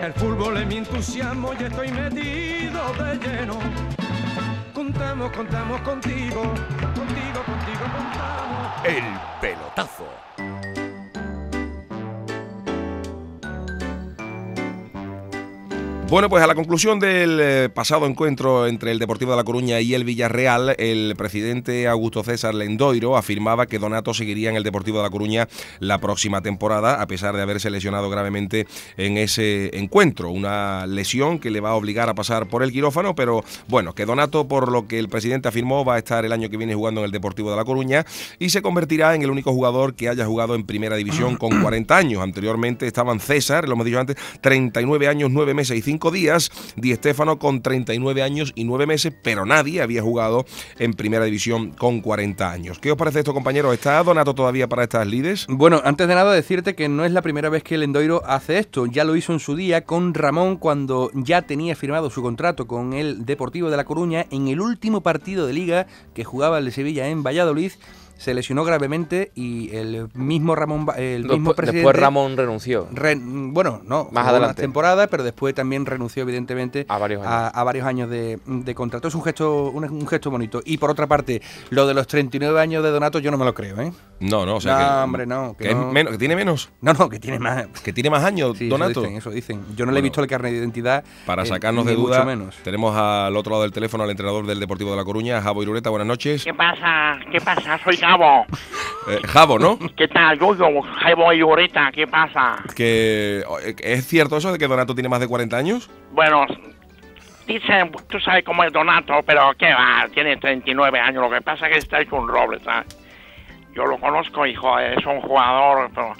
El fútbol es mi entusiasmo y estoy metido de lleno. Contamos, contamos contigo, contigo, contigo, contamos. El pelotazo. Bueno, pues a la conclusión del eh, pasado encuentro entre el Deportivo de La Coruña y el Villarreal, el presidente Augusto César Lendoiro afirmaba que Donato seguiría en el Deportivo de La Coruña la próxima temporada, a pesar de haberse lesionado gravemente en ese encuentro. Una lesión que le va a obligar a pasar por el quirófano, pero bueno, que Donato, por lo que el presidente afirmó, va a estar el año que viene jugando en el Deportivo de La Coruña y se convertirá en el único jugador que haya jugado en Primera División con 40 años. Anteriormente estaban César, lo hemos dicho antes, 39 años, 9 meses y 5 días. Di Stéfano con 39 años y 9 meses, pero nadie había jugado en primera división con 40 años. ¿Qué os parece esto, compañeros? ¿Está Donato todavía para estas lides? Bueno, antes de nada decirte que no es la primera vez que el Endoiro hace esto. Ya lo hizo en su día con Ramón cuando ya tenía firmado su contrato con el Deportivo de La Coruña en el último partido de liga que jugaba el de Sevilla en Valladolid se lesionó gravemente y el mismo Ramón el mismo presidente después Ramón renunció. bueno no más adelante. temporada pero después también renunció evidentemente a varios años, a, varios años de, contrato. Es un gesto un, gesto bonito. Y por otra parte lo de los 39 años de Donato yo no me lo creo ¿eh? no no o sea no, hombre no que, menos, que tiene menos. No no que tiene más. Que tiene más años Donato eso dicen, eso dicen. Yo no le he visto el carnet de identidad para sacarnos de duda menos. tenemos al otro lado del teléfono al entrenador del Deportivo de La Coruña Javo Irureta buenas noches. Qué pasa qué pasa soy Javo eh, Javo, ¿no? ¿Qué tal, yo, Javo y ahorita, ¿qué pasa? Que, ¿Es cierto eso de que Donato tiene más de 40 años? Bueno, dicen, tú sabes cómo es Donato, pero ¿qué va? Tiene 39 años, lo que pasa es que está hecho un roble, ¿sabes? Yo lo conozco, hijo, es un jugador, pero,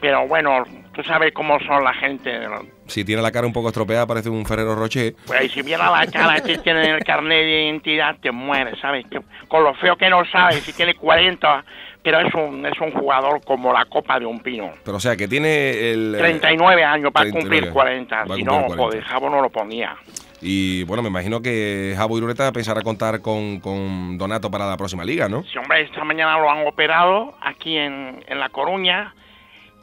pero bueno, tú sabes cómo son la gente. Si tiene la cara un poco estropeada, parece un Ferrero Rocher. Pues si viera la cara que tiene el carnet de identidad, te mueres, ¿sabes? con lo feo que no sabes, si tiene 40 pero es un, es un jugador como la copa de un pino. Pero o sea, que tiene el... 39 eh, años para cumplir 40, si no, joder, Jabo no lo ponía. Y bueno, me imagino que Jabo Irureta pensará contar con, con, Donato para la próxima liga, ¿no? Sí, hombre, esta mañana lo han operado aquí en, en La Coruña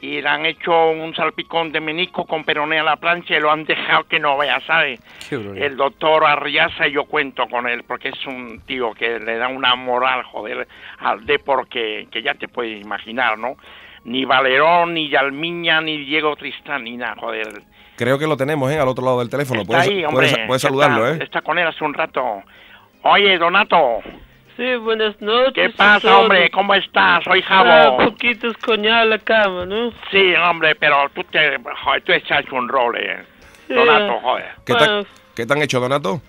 y le han hecho un salpicón de menisco con peronea a la plancha y lo han dejado que no vea, ¿sabes? El doctor Arriaza y yo cuento con él porque es un tío que le da una moral, joder, al deporte que, ya te puedes imaginar, ¿no? Ni Valerón, ni Yalmiña, ni Diego Tristán, ni nada, joder. Creo que lo tenemos, ¿eh? Al otro lado del teléfono. Está ahí, hombre, puedes saludarlo, ¿eh? Está con él hace un rato. Oye, Donato. Sí, buenas noches. ¿Qué pasa, hombre? ¿Cómo estás? Soy Jabo. Un ah, poquito escoñada la cama, ¿no? Sí, hombre, pero tú te... Joder, tú echas un rol, eh. Donato, joder. ¿Qué, te, ¿Qué te han hecho, Donato?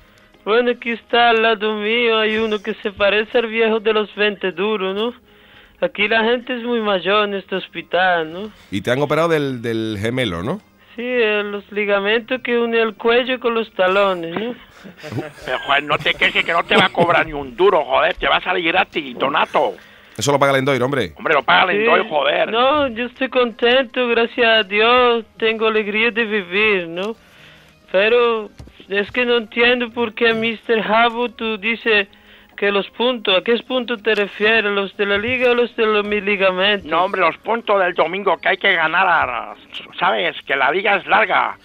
Bueno, aquí está al lado mío, hay uno que se parece al viejo de los 20 duros, ¿no? Aquí la gente es muy mayor en este hospital, ¿no? Y te han operado del, del gemelo, ¿no? Sí, los ligamentos que unen el cuello con los talones, ¿no? Pero, joder, no te quejes que no te va a cobrar ni un duro, joder, te va a salir gratis, Donato. Eso lo paga el Endoir, hombre. Hombre, lo paga el sí. joder. No, yo estoy contento, gracias a Dios, tengo alegría de vivir, ¿no? Pero es que no entiendo por qué Mr. Jabo tú dices que los puntos, ¿a qué puntos te refieres? ¿Los de la liga o los de los ligamentos? No, hombre, los puntos del domingo que hay que ganar, ¿sabes? Que la liga es larga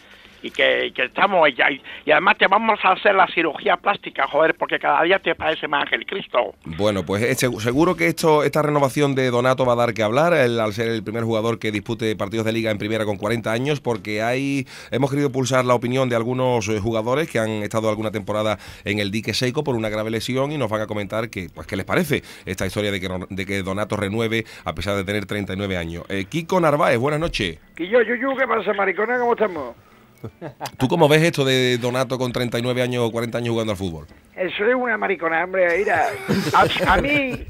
y que, estamos y, y, además te vamos a hacer la cirugía plástica, joder, porque cada día te parece más Ángel Cristo. Bueno, pues eh, seguro que esto esta renovación de Donato va a dar que hablar al ser el primer jugador que dispute partidos de liga en primera con 40 años, porque hay hemos querido pulsar la opinión de algunos eh, jugadores que han estado alguna temporada en el dique seco por una grave lesión y nos van a comentar que pues qué les parece esta historia de que, de que Donato renueve a pesar de tener 39 años. Eh, Kiko Narváez, buenas noches. ¿Qué yo, yo, ¿qué pasa, maricona? ¿Cómo estamos? ¿Tú cómo ves esto de Donato con 39 años o 40 años jugando al fútbol? Eso es una maricona, hombre. Mira, a, mí,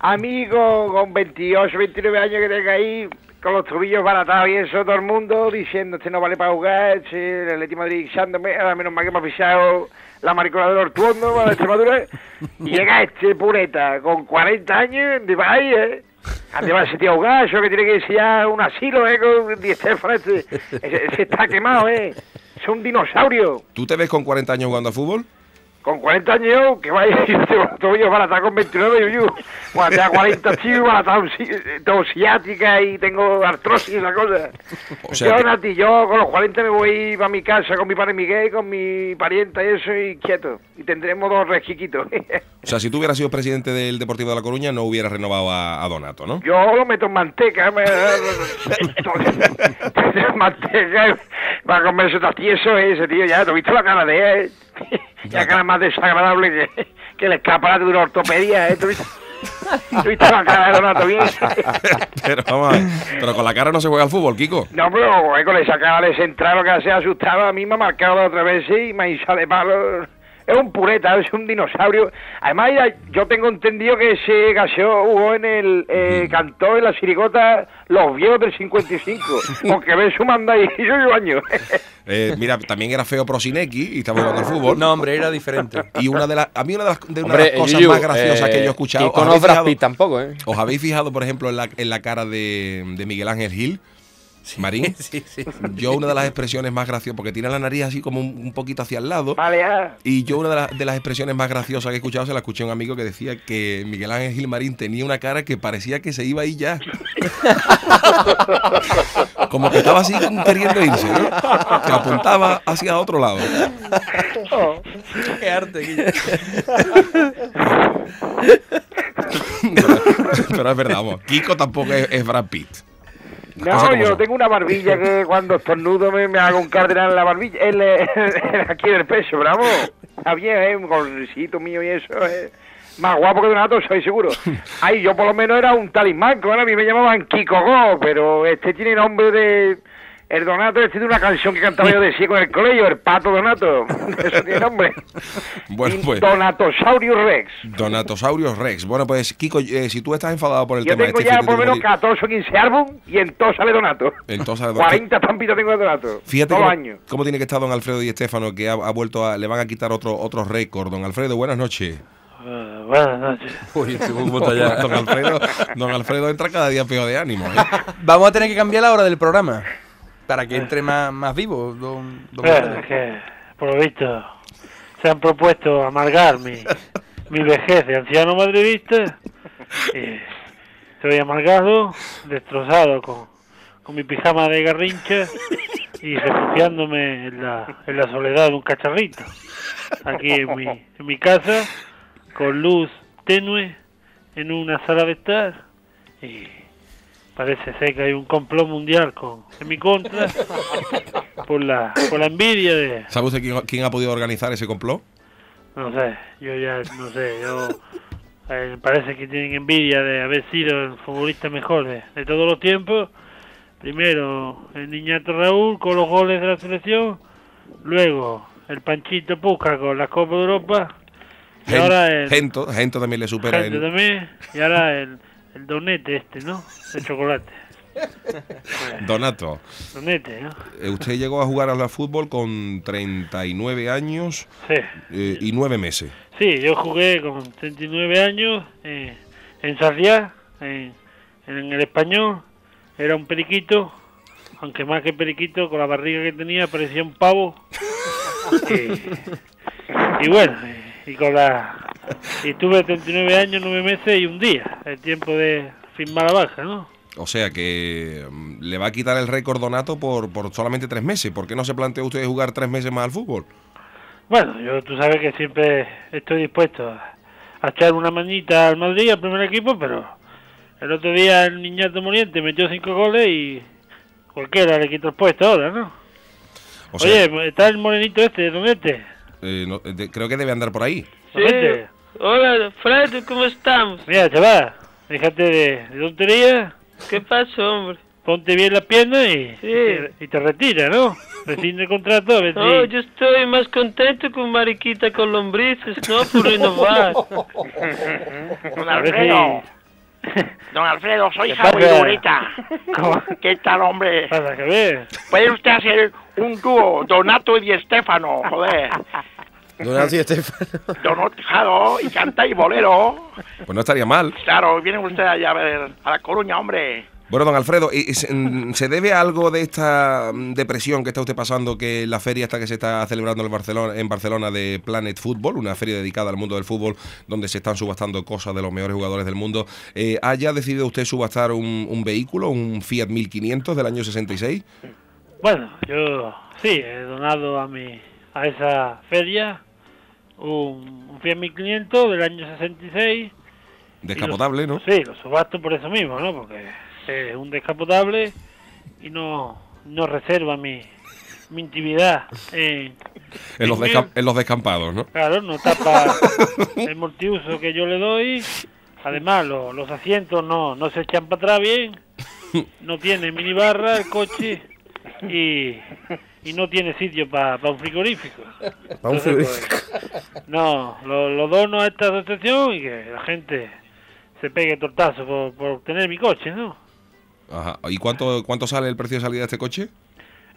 amigo con 28, 29 años que tenga ahí, con los tobillos baratados y eso, todo el mundo diciendo, este no vale para jugar, este, el Atlético Madrid echándome, ahora menos mal que me ha pisado la maricona del Ortuondo, la Extremadura, y llega este pureta con 40 años, de ahí, ¿eh? Además, ese tío gallo que tiene que ir a un asilo, ¿eh? Con 10 ese, ese está quemado, ¿eh? Es un dinosaurio. ¿Tú te ves con 40 años jugando a fútbol? Con 40 años, que vaya, yo para estar con 29, yo, cuando tenga 40 chicos, para estar todo ciática y tengo artrosis y esa cosa. O sea yo, que- Nati, yo con los 40 me voy para mi casa con mi padre Miguel, con mi parienta y eso, y quieto. Y tendremos dos resquiquitos. O sea, si tú hubieras sido presidente del Deportivo de La Coruña, no hubieras renovado a, a Donato, ¿no? Yo lo meto en manteca, me... manteca para comerse tieso ese tío, ya, ¿te has visto la cara de él? La cara más desagradable que, que el escaparate de una ortopedia, ¿eh? ¿Tú has visto, tú has visto la cara de Donato bien? pero vamos a ver, pero con la cara no se juega al fútbol, Kiko. No, pero con esa cara de central lo que se asustaba, a mí me ha marcado otra vez y me de palo. Es un pureta, es un dinosaurio. Además, yo tengo entendido que ese gaseo jugó en el... Eh, cantó en la sirigota Los Viejos del 55, porque ve su manda y yo años. Eh, mira, también era feo Prosinecki y estaba jugando al fútbol. No, hombre, era diferente. Y una de las, a mí una de las, de una de las cosas más graciosas que yo he eh, escuchado. Kiko ¿os no habéis es Brad fijado- Pitt tampoco, ¿eh? ¿Os habéis fijado, por ejemplo, en la, en la cara de, de Miguel Ángel Gil? Marín. Sí, sí. Yo una de las expresiones más graciosas, porque tiene la nariz así como un, un poquito hacia el lado. Vale, ya. Y yo una de, las- de las expresiones más graciosas que he escuchado se la escuché a un amigo que decía que Miguel Ángel Gil Marín tenía una cara que parecía que se iba ahí ya. Como que estaba así queriendo irse, ¿no? Que apuntaba hacia otro lado. Qué arte. Pero, pero es verdad, vamos. Kiko tampoco es, es Brad Pitt. No, yo son. tengo una barbilla que cuando estornudo me, me hago un cardenal en la barbilla, en- aquí en el pecho, bravo. Está bien, ¿eh? Un gorricito mío y eso, ¿eh? Más guapo que Donato, soy seguro. Ay, yo por lo menos era un talismán, ahora a mí me llamaban Kiko Go, pero este tiene nombre de... El Donato este de una canción que cantaba yo de ciego en el colegio, el Pato Donato. Eso tiene nombre. Bueno, pues. Donatosaurus Rex. Donatosaurios Rex. Bueno, pues, Kiko, eh, si tú estás enfadado por el Yo tema tengo este ya por lo menos Mari- 14 o 15 álbum y en todo sale Donato. Entonces, 40 estampitas tengo de Donato. Fíjate cómo, años. cómo tiene que estar don Alfredo y Estefano, que ha, ha vuelto a. Le van a quitar otro, otro récord. Don Alfredo, buenas noches. Eh, buenas noches. Uy. Don Alfredo, don Alfredo entra cada día peor de ánimo. ¿eh? Vamos a tener que cambiar la hora del programa. Para que entre más, más vivo, don, don Eh, es que, por lo visto, se han propuesto amargar mi, mi vejez de anciano madridista. Y estoy amargado, destrozado con, con mi pijama de garrincha y refugiándome en la, en la soledad de un cacharrito. Aquí en mi, en mi casa, con luz tenue, en una sala de estar. Y parece ser que hay un complot mundial con, en mi contra por la, por la envidia de... ¿Sabe usted quién, quién ha podido organizar ese complot? No sé, yo ya no sé, yo... eh, parece que tienen envidia de haber sido el futbolista mejor de, de todos los tiempos. Primero el niñato Raúl con los goles de la selección. Luego el Panchito Puca con la Copa de Europa. Y Gen- ahora el... Gento, Gento también le supera. gente en- también. Y ahora el, el donete este, ¿no? De chocolate. Donato, Donete, ¿no? eh, usted llegó a jugar al fútbol con 39 años Sí. eh, y 9 meses. Sí, yo jugué con 39 años eh, en Sarriá, en, en el español. Era un periquito, aunque más que periquito, con la barriga que tenía parecía un pavo. y, y bueno, y con la... Y tuve 39 años, 9 meses y un día, el tiempo de firmar la baja, ¿no? O sea que mm, le va a quitar el récord Donato por, por solamente 3 meses. ¿Por qué no se plantea usted jugar 3 meses más al fútbol? Bueno, yo tú sabes que siempre estoy dispuesto a, a echar una manita al Madrid, al primer equipo, pero el otro día el niñato Moriente metió cinco goles y cualquiera le quitó el puesto ahora, ¿no? O sea, Oye, está el morenito este, ¿dónde este? Eh, no- de- creo que debe andar por ahí. ¿Dónde? Hola, Fred, ¿cómo estamos? Mira, chaval, déjate de, de tontería, ¿Qué pasó, hombre? ponte bien las piernas y, Sí. y, te retira, ¿no? Rescinde el contrato, a ver No, si... yo estoy más contento con Mariquita con lombrices, no por renovar. Don Alfredo, si... don Alfredo, soy ¿Qué Javi pasa? ¿Cómo? ¿Qué tal, hombre? Pasa que ver. ¿Puede usted hacer un dúo, Donato y Di Stefano, joder? Donato y Estefano. Donatado y canta y bolero. Pues no estaría mal. Claro, viene usted allá a ver a La Coruña, hombre. Bueno, don Alfredo, ¿se debe a algo de esta mm, depresión que está usted pasando que la feria esta que se está celebrando en Barcelona, en Barcelona de Planet Football, una feria dedicada al mundo del fútbol donde se están subastando cosas de los mejores jugadores del mundo, eh, haya decidido usted subastar un, un vehículo, un Fiat 1500 del año 66? Bueno, yo sí, he donado a mi a esa feria un, Fiat 1500 del año 66. Descapotable, ¿no? Sí, lo subasto por eso mismo, ¿no? Porque es un descapotable y no, no reserva mi, mi intimidad en, los en los descampados, ¿no? Claro, no tapa el multiuso que yo le doy. Además, los asientos no, no se echan para atrás bien. No tiene minibarra el coche y, y no tiene sitio para un frigorífico. ¿Para un frigorífico? Pues, no, lo, dono a esta asociación y que la gente se pegue tortazo por, por tener mi coche, ¿no? Ajá. ¿Y cuánto, cuánto sale el precio de salida de este coche?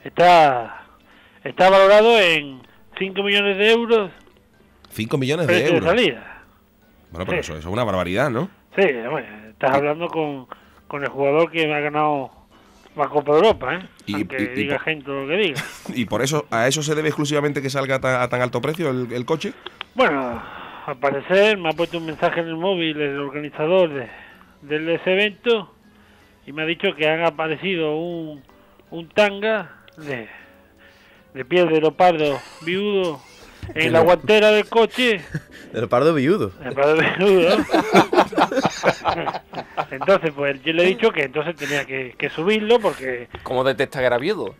Está, está valorado en 5 millones de euros. 5 millones de euros. De salida. Bueno, pero eso, es una barbaridad, ¿no? Sí, estás hablando con, con el jugador que me ha ganado la Copa de Europa, ¿eh? Y, diga gente lo que diga. ¿Y por eso, a eso se debe exclusivamente que salga a tan alto precio el, coche? Bueno, al parecer me ha puesto un mensaje en el móvil el organizador de, de ese evento y me ha dicho que han aparecido un, un tanga de, de piel de leopardo viudo en la guantera del coche. De leopardo viudo. Leopardo viudo. entonces, pues yo le he dicho que entonces tenía que, subirlo porque... ¿Cómo detecta que era viudo?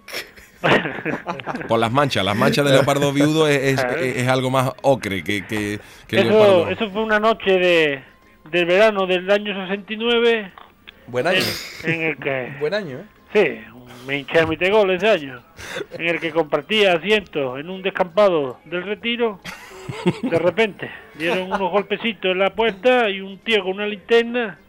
Por las manchas, las manchas de leopardo viudo es, es, algo más ocre que, que, eso, Eso fue una noche de, del verano del año 69 Buen año. En, el que... Buen año, ¿eh? Sí, me hinché a mi gol ese año. En el que compartía asientos en un descampado del retiro. De repente dieron unos golpecitos en la puerta y un tío con una linterna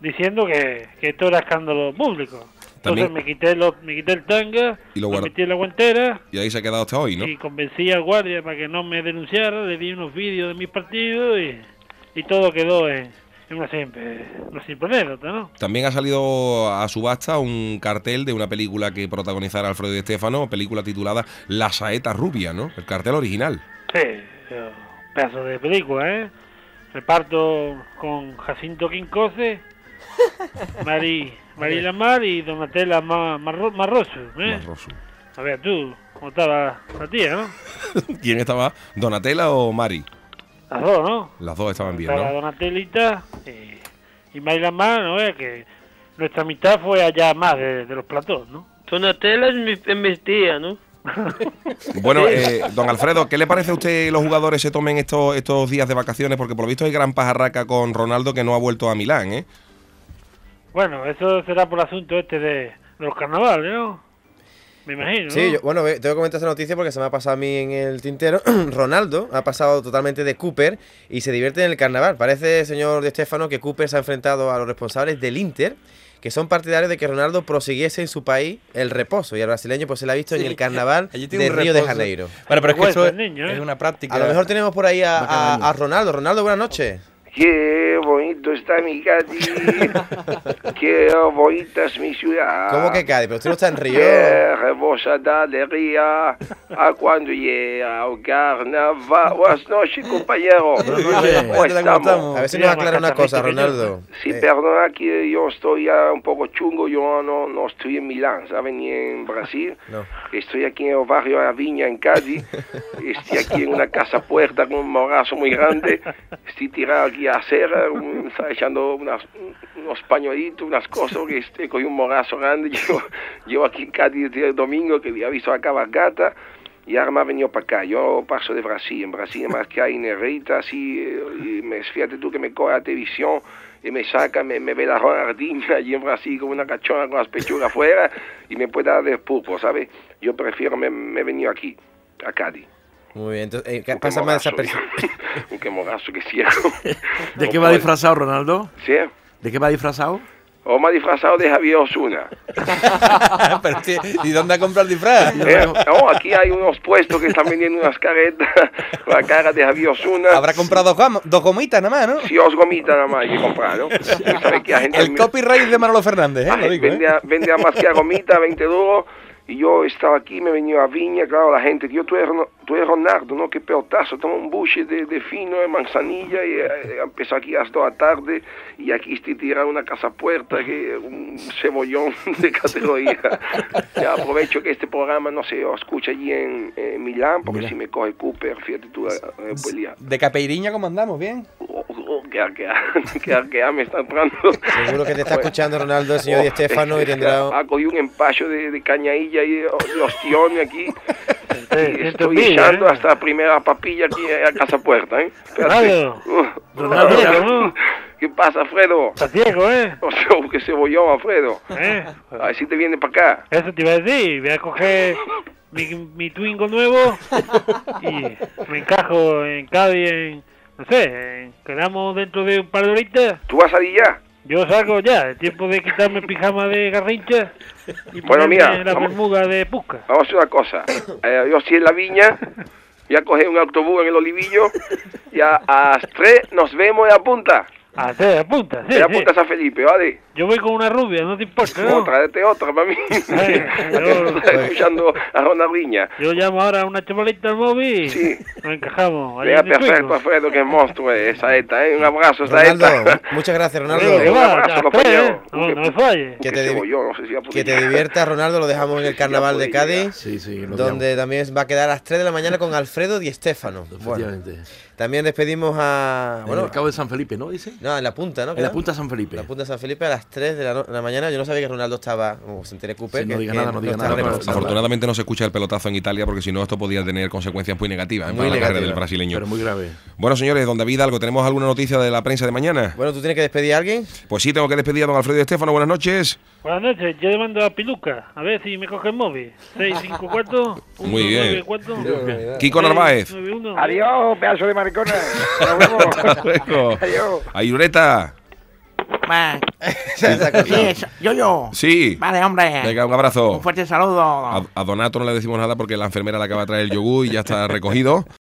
diciendo que, que esto era escándalo público. Entonces me quité, lo, me quité el tanga, y lo, metí en la guantera. Y ahí se ha quedado hasta hoy, ¿no? Y convencí al guardia para que no me denunciara, le di unos vídeos de mis partidos y, y todo quedó en, una siempre, ¿no? También ha salido a subasta un cartel de una película que protagonizara Alfredo Di Stefano, película titulada La Saeta Rubia, ¿no? El cartel original. Sí, pedazo de película, ¿eh? Reparto con Jacinto Quincose, Mari, Mari Lamar y Donatella Marroso, ¿eh? Marroso. A ver, tú, ¿cómo estaba la tía, no? ¿Quién estaba? ¿Donatella o Mari? Las dos, ¿no? Las dos estaban bien, ¿no? Donatelita y, y Mayra más, ¿no? que nuestra mitad fue allá más de, los platós, ¿no? Donatella es mi, tía, ¿no? bueno, eh, don Alfredo, ¿qué le parece a usted los jugadores se tomen estos, estos días de vacaciones? Porque por lo visto hay gran pajarraca con Ronaldo que no ha vuelto a Milán, ¿eh? Bueno, eso será por el asunto este de, de los carnavales, ¿no? Me imagino. Sí, bueno, tengo que comentar esta noticia porque se me ha pasado a mí en el tintero. Ronaldo ha pasado totalmente de Cooper y se divierte en el carnaval. Parece, señor De Estefano, que Cooper se ha enfrentado a los responsables del Inter que son partidarios de que Ronaldo prosiguiese en su país el reposo. Y al brasileño pues se la ha visto en el carnaval de Río de Janeiro. Bueno, pero es que eso es, ¿eh? una práctica. A lo mejor tenemos por ahí a, a Ronaldo. Ronaldo, buenas noches. Bonito está mi Cádiz. Qué bonita es mi ciudad. ¿Cómo que Cádiz? Pero usted no está en Río. Qué rebosada alegría a cuando llega el carnaval. Buenas noches, compañero. Buenas estamos? A ver si nos aclara una cosa, Ronaldo. Sí, eh. perdona que yo estoy ya un poco chungo. Yo no, no estoy en Milán, ¿saben? Ni en Brasil. No. Estoy aquí en el barrio de Viña, en Cádiz. Estoy aquí en una casa puerta con un morazo muy grande. Estoy tirado aquí a hacer, estaba echando unas, unos pañuelitos, unas cosas, que este, cogí un morazo grande, yo llevo aquí en Cádiz el domingo que había visto la cabalgata y ahora me ha venido para acá. Yo paso de Brasil, en Brasil más que hay nerrita, así, y me, fíjate tú que me coge la televisión y me saca, me, ve la Ronaldinha allí en Brasil con una cachona con las pechugas afuera y me puede dar de pulpo, ¿sabes? Yo prefiero me, me he venido aquí, a Cádiz. Muy bien, entonces, eh, pasa más esa persona. qué mogazo que cierro. ¿De qué va disfrazado, Ronaldo? ¿Sí? ¿De qué va disfrazado? O me ha disfrazado de Javier Osuna. Pero, ¿Y dónde ha comprado el disfraz? Eh, no, aquí hay unos puestos que están vendiendo unas caretas con la cara de Javier Osuna. Habrá comprado dos, gom- dos gomitas nada más, ¿no? Si os gomitas nada más hay que comprar, ¿no? Que hay gente El copyright de Manolo Fernández, ¿eh? Ay, Lo digo, ¿eh? vende, a, vende a más que a gomita, 20 duros. Y yo estaba aquí, me venía a Viña, claro, la gente, yo, tú eres, tú eres Ronaldo, ¿no? Qué pelotazo, toma un buche de, de fino, de manzanilla, y eh, empezó aquí hasta la tarde, y aquí estoy tirando una casa puerta, que un cebollón de categoría. ya aprovecho que este programa, no sé, os escucha allí en, en Milán, porque si me coge Cooper, fíjate tú, eh, eh, pues. De Capeiriña, ¿cómo andamos? ¿Bien? Oh, oh, que que arquea me está entrando. Seguro que te está escuchando Ronaldo, el señor Di Stefano, y tendrá... Ha cogido un empacho de, de cañailla y de ostiones aquí. Y siento estoy echando ¿eh? hasta la primera papilla aquí a casa puerta, ¿eh? Ronaldo. Uh. ¿Qué pasa, Alfredo? Está ciego, ¿eh? O sea, que cebollón, Alfredo. ¿Eh? A ver si te viene para acá. Eso te iba a decir. Voy a coger mi, mi Twingo nuevo y me encajo en Cádiz, en, no sé, quedamos dentro de un par de horitas. ¿Tú vas a ir ya? Yo salgo ya, es tiempo de quitarme el pijama de garrincha y Bueno, mira, la vamos- bermuda de pusca. Vamos a hacer una cosa. Eh, yo sí en la viña, ya cogí un autobús en el Olivillo, ya a las tres nos vemos en la punta. Ah, sí, apunta, sí, en la sí. San Felipe, ¿vale? Yo voy con una rubia, no te importa, ¿no? Otra, tráete otra para mí. Eh, yo- Estoy escuchando a Ronaldinha. Yo llamo ahora a una chavalita al móvil Sí. nos encajamos. el perfecto. Alfredo, que monstruo es esa ETA, ¿eh? Un abrazo, esa Ronaldo, ETA. muchas gracias, Ronaldo. que Un abrazo, lo tres. ¿eh? No, no me falle. Que te, te div- yo, no sé si que te diviertas, Ronaldo, lo dejamos en el carnaval de Cádiz, Sí, sí, lo donde también va a quedar a las 3 de la mañana con Alfredo Di Stefano. digamos, Bueno. También despedimos a... en Bueno, el cabo de San Felipe, ¿no? Dice. no, en la punta, ¿no? En la punta de San Felipe. La punta de San Felipe a las 3 de la, no- de la mañana. Yo no sabía que Ronaldo estaba, como se enteré Cooper, Sí, no que- diga que nada, no diga nada, en pero-. Afortunadamente no se escucha el pelotazo en Italia porque si no esto podía tener consecuencias muy negativas. Muy para la carrera negativas. del brasileño. Pero muy grave. Bueno, señores, don David Algo, ¿tenemos alguna noticia de la prensa de mañana? Bueno, ¿tú tienes que despedir a alguien? Pues sí, tengo que despedir a don Alfredo y Estefano. Buenas noches. Buenas noches, yo le mando a Piluca, a ver si me coge el móvil. 654 Muy bien. 194 Kiko Narváez. 691. Adiós, pedazo de maricona. Nos vemos. Adiós. Ayureta. Sí, yo, yo. Sí. Vale, hombre. Venga, un abrazo. Un fuerte saludo. A, a Donato no le decimos nada porque la enfermera le acaba de traer el yogur y ya está recogido.